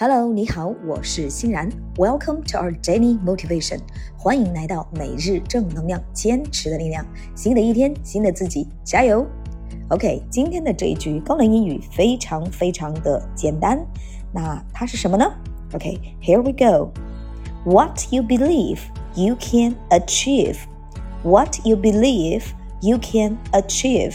Hello，你好，我是欣然。Welcome to our daily motivation，欢迎来到每日正能量，坚持的力量。新的一天，新的自己，加油！OK，今天的这一句高能英语非常非常的简单，那它是什么呢？OK，here we go。What you believe, you can achieve. What you believe, you can achieve.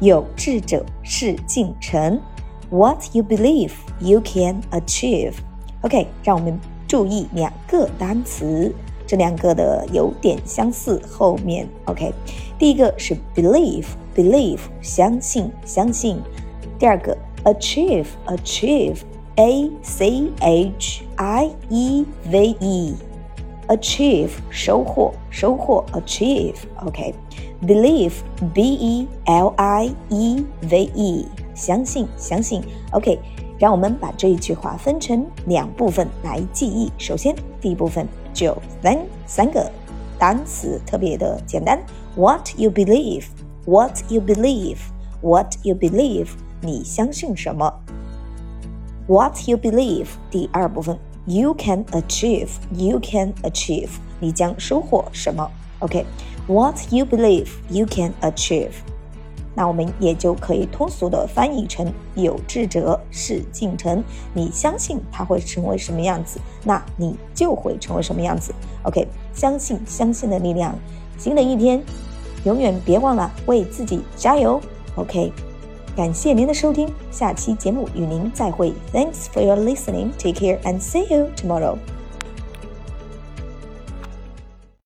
有志者事竟成。What you believe, you can achieve. OK，让我们注意两个单词，这两个的有点相似。后面 OK，第一个是 believe，believe 相信，相信。第二个 achieve，achieve，a c h i e v e，achieve 收获，收获 achieve。OK，believe，b e l i e v e。 相信，相信。OK，让我们把这一句话分成两部分来记忆。首先，第一部分就三三个单词，特别的简单。What you believe? What you believe? What you believe? 你相信什么？What you believe? 第二部分，You can achieve. You can achieve. 你将收获什么？OK，What you believe? You can achieve. 那我们也就可以通俗的翻译成“有志者事竟成”。你相信他会成为什么样子，那你就会成为什么样子。OK，相信相信的力量。新的一天，永远别忘了为自己加油。OK，感谢您的收听，下期节目与您再会。Thanks for your listening. Take care and see you tomorrow.